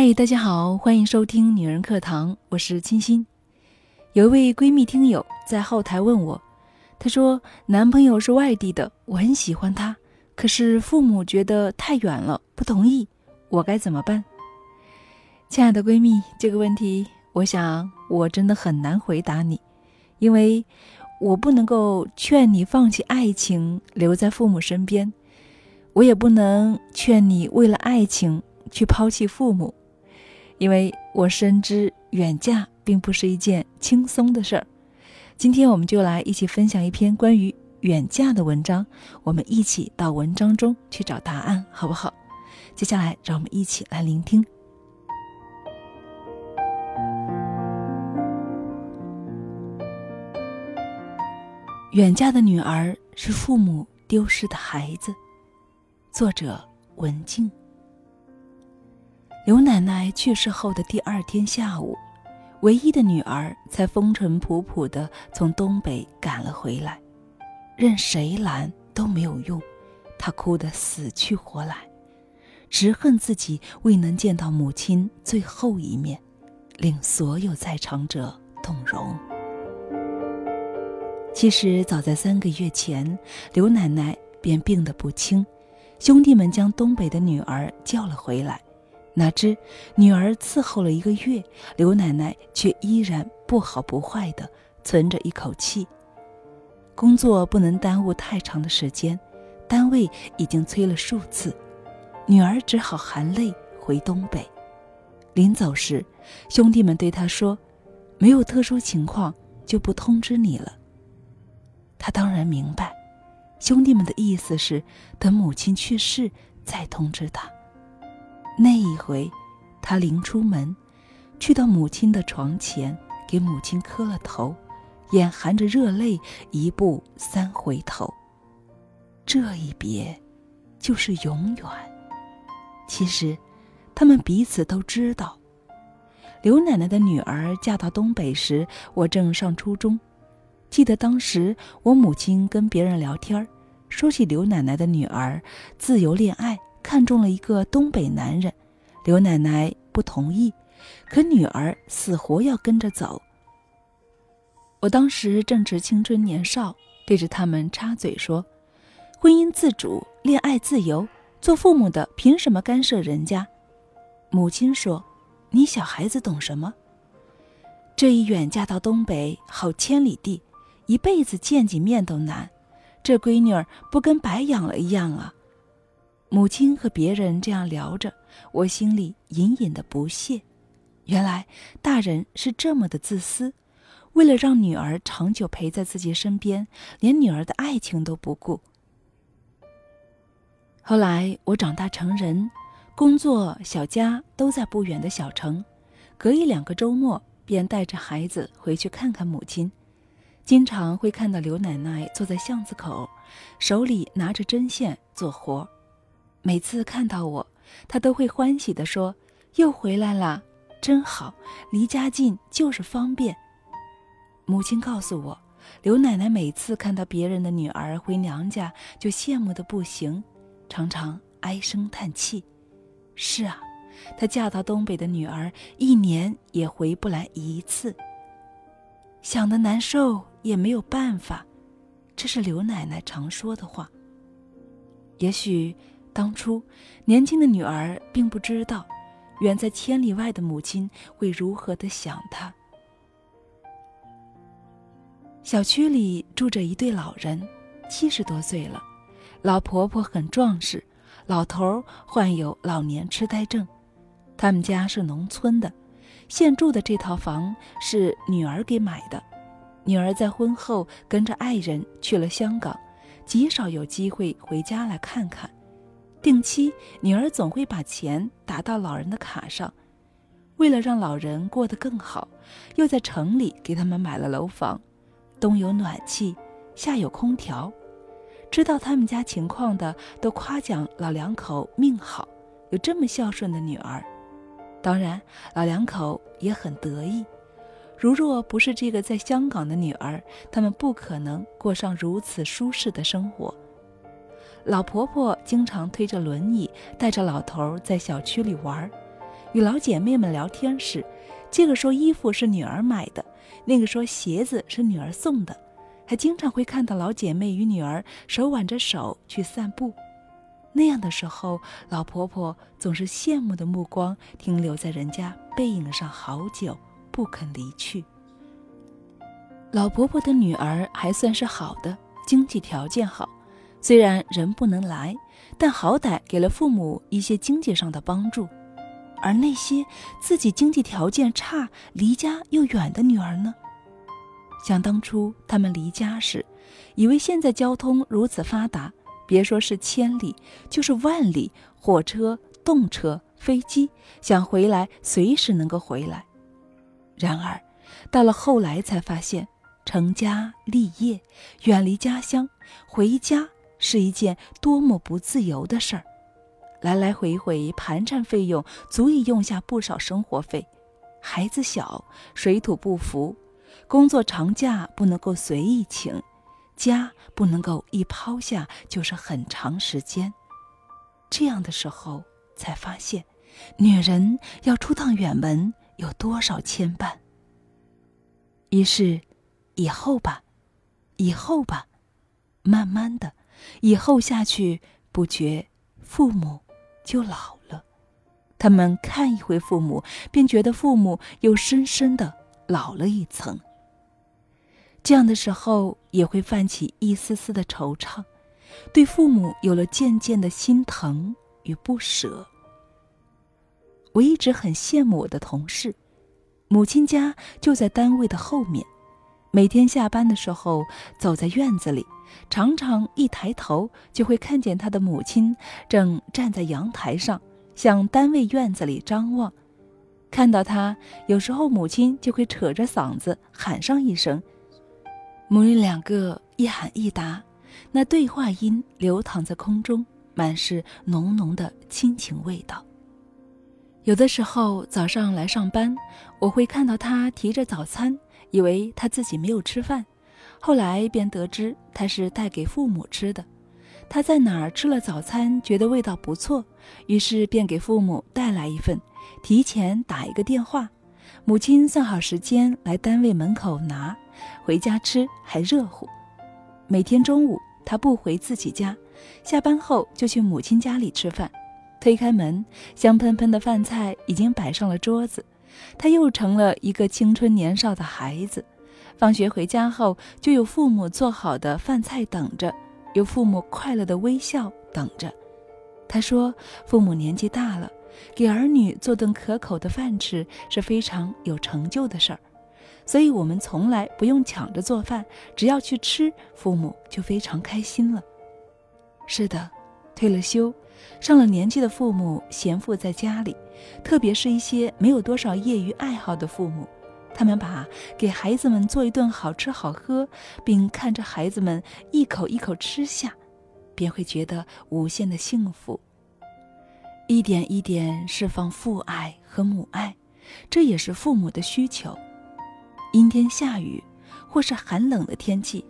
嗨，大家好，欢迎收听女人课堂，我是清新。有一位闺蜜听友在后台问我，她说男朋友是外地的，我很喜欢他，可是父母觉得太远了，不同意，我该怎么办？亲爱的闺蜜，这个问题，我想我真的很难回答你，因为我不能够劝你放弃爱情，留在父母身边，我也不能劝你为了爱情去抛弃父母。因为我深知远嫁并不是一件轻松的事儿，今天我们就来一起分享一篇关于远嫁的文章，我们一起到文章中去找答案，好不好？接下来让我们一起来聆听。远嫁的女儿是父母丢失的孩子，作者文静。刘奶奶去世后的第二天下午，唯一的女儿才风尘仆仆地从东北赶了回来，任谁拦都没有用，她哭得死去活来，直恨自己未能见到母亲最后一面，令所有在场者动容。其实早在三个月前，刘奶奶便病得不轻，兄弟们将东北的女儿叫了回来。哪知女儿伺候了一个月，刘奶奶却依然不好不坏的存着一口气。工作不能耽误太长的时间，单位已经催了数次，女儿只好含泪回东北。临走时，兄弟们对她说：“没有特殊情况就不通知你了。”她当然明白，兄弟们的意思是等母亲去世再通知她。那一回，他临出门，去到母亲的床前，给母亲磕了头，眼含着热泪，一步三回头。这一别，就是永远。其实，他们彼此都知道。刘奶奶的女儿嫁到东北时，我正上初中。记得当时，我母亲跟别人聊天说起刘奶奶的女儿自由恋爱。看中了一个东北男人，刘奶奶不同意，可女儿死活要跟着走。我当时正值青春年少，对着他们插嘴说：“婚姻自主，恋爱自由，做父母的凭什么干涉人家？”母亲说：“你小孩子懂什么？这一远嫁到东北，好千里地，一辈子见几面都难，这闺女儿不跟白养了一样啊！”母亲和别人这样聊着，我心里隐隐的不屑。原来大人是这么的自私，为了让女儿长久陪在自己身边，连女儿的爱情都不顾。后来我长大成人，工作、小家都在不远的小城，隔一两个周末便带着孩子回去看看母亲。经常会看到刘奶奶坐在巷子口，手里拿着针线做活。每次看到我，他都会欢喜地说：“又回来了，真好，离家近就是方便。”母亲告诉我，刘奶奶每次看到别人的女儿回娘家，就羡慕的不行，常常唉声叹气。是啊，她嫁到东北的女儿一年也回不来一次。想的难受也没有办法，这是刘奶奶常说的话。也许。当初，年轻的女儿并不知道，远在千里外的母亲会如何的想她。小区里住着一对老人，七十多岁了，老婆婆很壮实，老头患有老年痴呆症。他们家是农村的，现住的这套房是女儿给买的。女儿在婚后跟着爱人去了香港，极少有机会回家来看看。定期，女儿总会把钱打到老人的卡上。为了让老人过得更好，又在城里给他们买了楼房，冬有暖气，夏有空调。知道他们家情况的都夸奖老两口命好，有这么孝顺的女儿。当然，老两口也很得意。如若不是这个在香港的女儿，他们不可能过上如此舒适的生活。老婆婆经常推着轮椅带着老头在小区里玩，与老姐妹们聊天时，这个说衣服是女儿买的，那个说鞋子是女儿送的，还经常会看到老姐妹与女儿手挽着手去散步。那样的时候，老婆婆总是羡慕的目光停留在人家背影上好久，不肯离去。老婆婆的女儿还算是好的，经济条件好，虽然人不能来，但好歹给了父母一些经济上的帮助。而那些自己经济条件差、离家又远的女儿呢？想当初他们离家时，以为现在交通如此发达。别说是千里，就是万里，火车、动车、飞机，想回来随时能够回来。然而，到了后来才发现，成家立业，远离家乡，回家是一件多么不自由的事儿。来来回回盘缠费用足以用下不少生活费。孩子小，水土不服，工作长假不能够随意请。家不能够一抛下就是很长时间，这样的时候才发现，女人要出趟远门有多少牵绊。于是，以后吧，以后吧，慢慢的，以后下去，不觉父母就老了。他们看一回父母，便觉得父母又深深的老了一层。这样的时候也会泛起一丝丝的惆怅，对父母有了渐渐的心疼与不舍。我一直很羡慕我的同事，母亲家就在单位的后面，每天下班的时候走在院子里，常常一抬头就会看见他的母亲正站在阳台上向单位院子里张望。看到他，有时候母亲就会扯着嗓子喊上一声。母女两个一喊一答，那对话音流淌在空中，满是浓浓的亲情味道。有的时候早上来上班，我会看到他提着早餐，以为他自己没有吃饭，后来便得知他是带给父母吃的。他在哪儿吃了早餐，觉得味道不错，于是便给父母带来一份，提前打一个电话。母亲算好时间来单位门口拿，回家吃还热乎。每天中午他不回自己家，下班后就去母亲家里吃饭。推开门，香喷喷的饭菜已经摆上了桌子，他又成了一个青春年少的孩子。放学回家后，就有父母做好的饭菜等着，有父母快乐的微笑等着。他说：“父母年纪大了。”给儿女做顿可口的饭吃是非常有成就的事儿，所以我们从来不用抢着做饭，只要去吃，父母就非常开心了。是的，退了休、上了年纪的父母闲赋在家里，特别是一些没有多少业余爱好的父母，他们把给孩子们做一顿好吃好喝，并看着孩子们一口一口吃下，便会觉得无限的幸福。一点一点释放父爱和母爱，这也是父母的需求。阴天下雨或是寒冷的天气，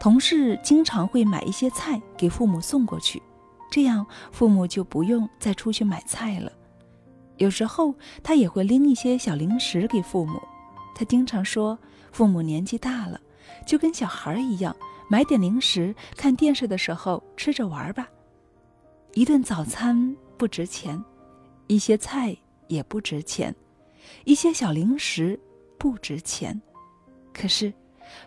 同事经常会买一些菜给父母送过去，这样父母就不用再出去买菜了。有时候他也会拎一些小零食给父母。他经常说，父母年纪大了，就跟小孩一样，买点零食，看电视的时候吃着玩吧。一顿早餐。不值钱，一些菜也不值钱，一些小零食不值钱，可是，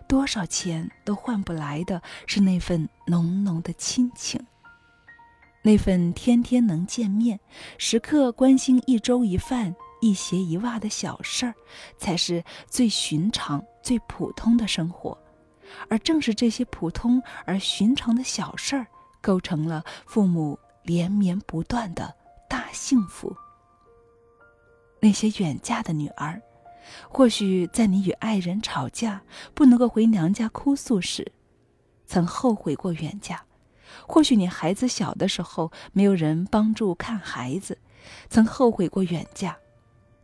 多少钱都换不来的是那份浓浓的亲情。那份天天能见面、时刻关心一粥一饭、一鞋一袜的小事儿，才是最寻常、最普通的生活。而正是这些普通而寻常的小事儿，构成了父母。连绵不断的大幸福。那些远嫁的女儿，或许在你与爱人吵架不能够回娘家哭诉时，曾后悔过远嫁；或许你孩子小的时候没有人帮助看孩子，曾后悔过远嫁；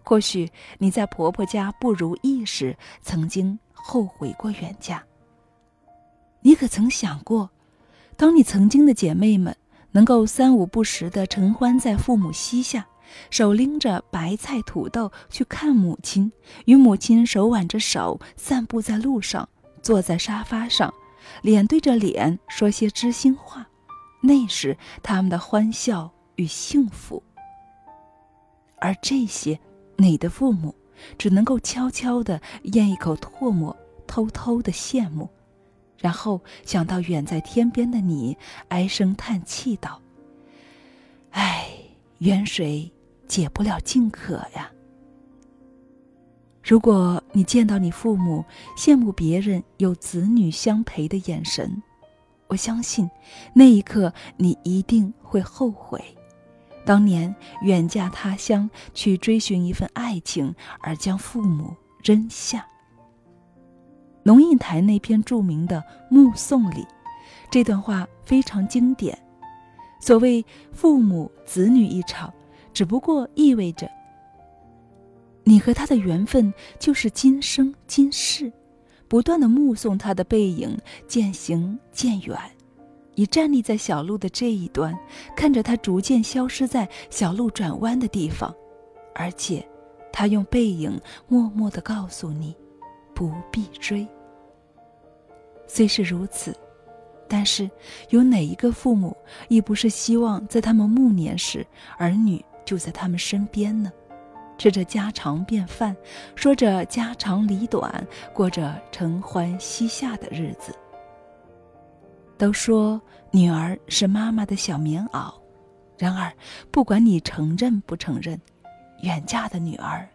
或许你在婆婆家不如意时，曾经后悔过远嫁。你可曾想过，当你曾经的姐妹们？能够三五不时的承欢在父母膝下，手拎着白菜土豆去看母亲，与母亲手挽着手散步在路上，坐在沙发上，脸对着脸说些知心话，那时他们的欢笑与幸福。而这些，你的父母只能够悄悄地咽一口唾沫，偷偷的羡慕，然后想到远在天边的你，唉声叹气道：“唉，远水解不了近渴呀。”如果你见到你父母羡慕别人有子女相陪的眼神，我相信，那一刻你一定会后悔。当年远嫁他乡去追寻一份爱情，而将父母扔下。龙应台那篇著名的《目送》里，这段话非常经典。所谓父母子女一场，只不过意味着你和他的缘分就是今生今世，不断的目送他的背影渐行渐远。你站立在小路的这一端，看着他逐渐消失在小路转弯的地方，而且，他用背影默默地告诉你，不必追。虽是如此，但是有哪一个父母亦不是希望在他们暮年时，儿女就在他们身边呢？吃着家常便饭，说着家长里短，过着承欢膝下的日子。都说女儿是妈妈的小棉袄，然而，不管你承认不承认，远嫁的女儿，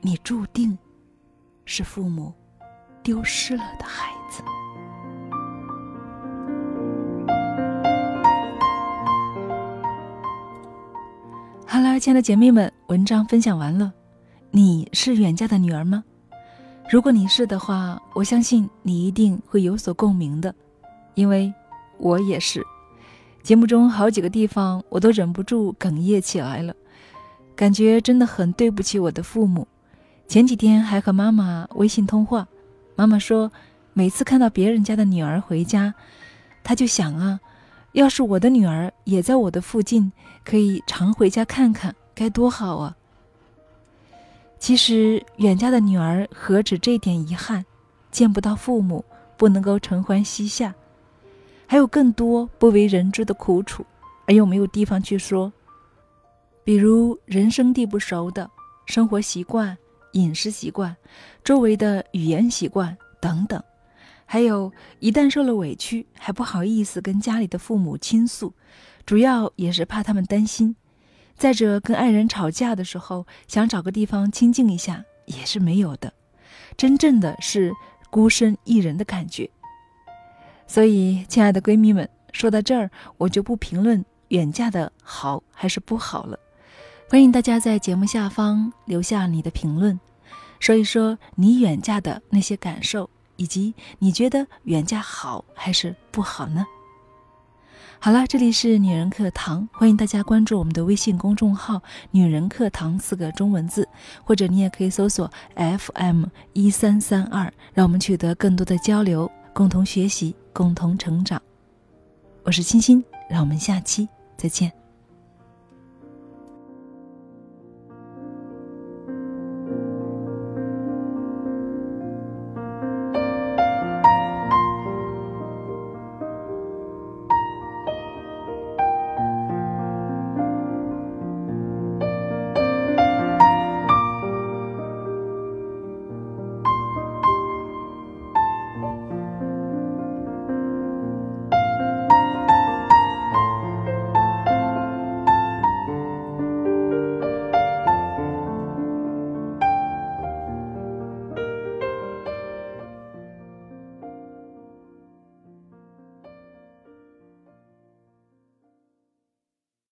你注定是父母丢失了的孩子。哈喽，亲爱的姐妹们，文章分享完了，你是远嫁的女儿吗？如果你是的话，我相信你一定会有所共鸣的。因为，我也是，节目中好几个地方我都忍不住哽咽起来了，感觉真的很对不起我的父母。前几天还和妈妈微信通话，妈妈说，每次看到别人家的女儿回家，她就想啊，要是我的女儿也在我的附近，可以常回家看看，该多好啊。其实远嫁的女儿何止这点遗憾，见不到父母，不能够承欢膝下。还有更多不为人知的苦楚，而又没有地方去说。比如人生地不熟的生活习惯、饮食习惯、周围的语言习惯等等，还有一旦受了委屈还不好意思跟家里的父母倾诉，主要也是怕他们担心。再者，跟爱人吵架的时候，想找个地方清静一下也是没有的，真正的是孤身一人的感觉。所以，亲爱的闺蜜们，说到这儿，我就不评论远嫁的好还是不好了。欢迎大家在节目下方留下你的评论，说一说你远嫁的那些感受，以及你觉得远嫁好还是不好呢？好了，这里是女人课堂，欢迎大家关注我们的微信公众号“女人课堂”四个中文字，或者你也可以搜索 FM 一三三二，让我们取得更多的交流，共同学习。共同成长，我是欣欣，让我们下期再见。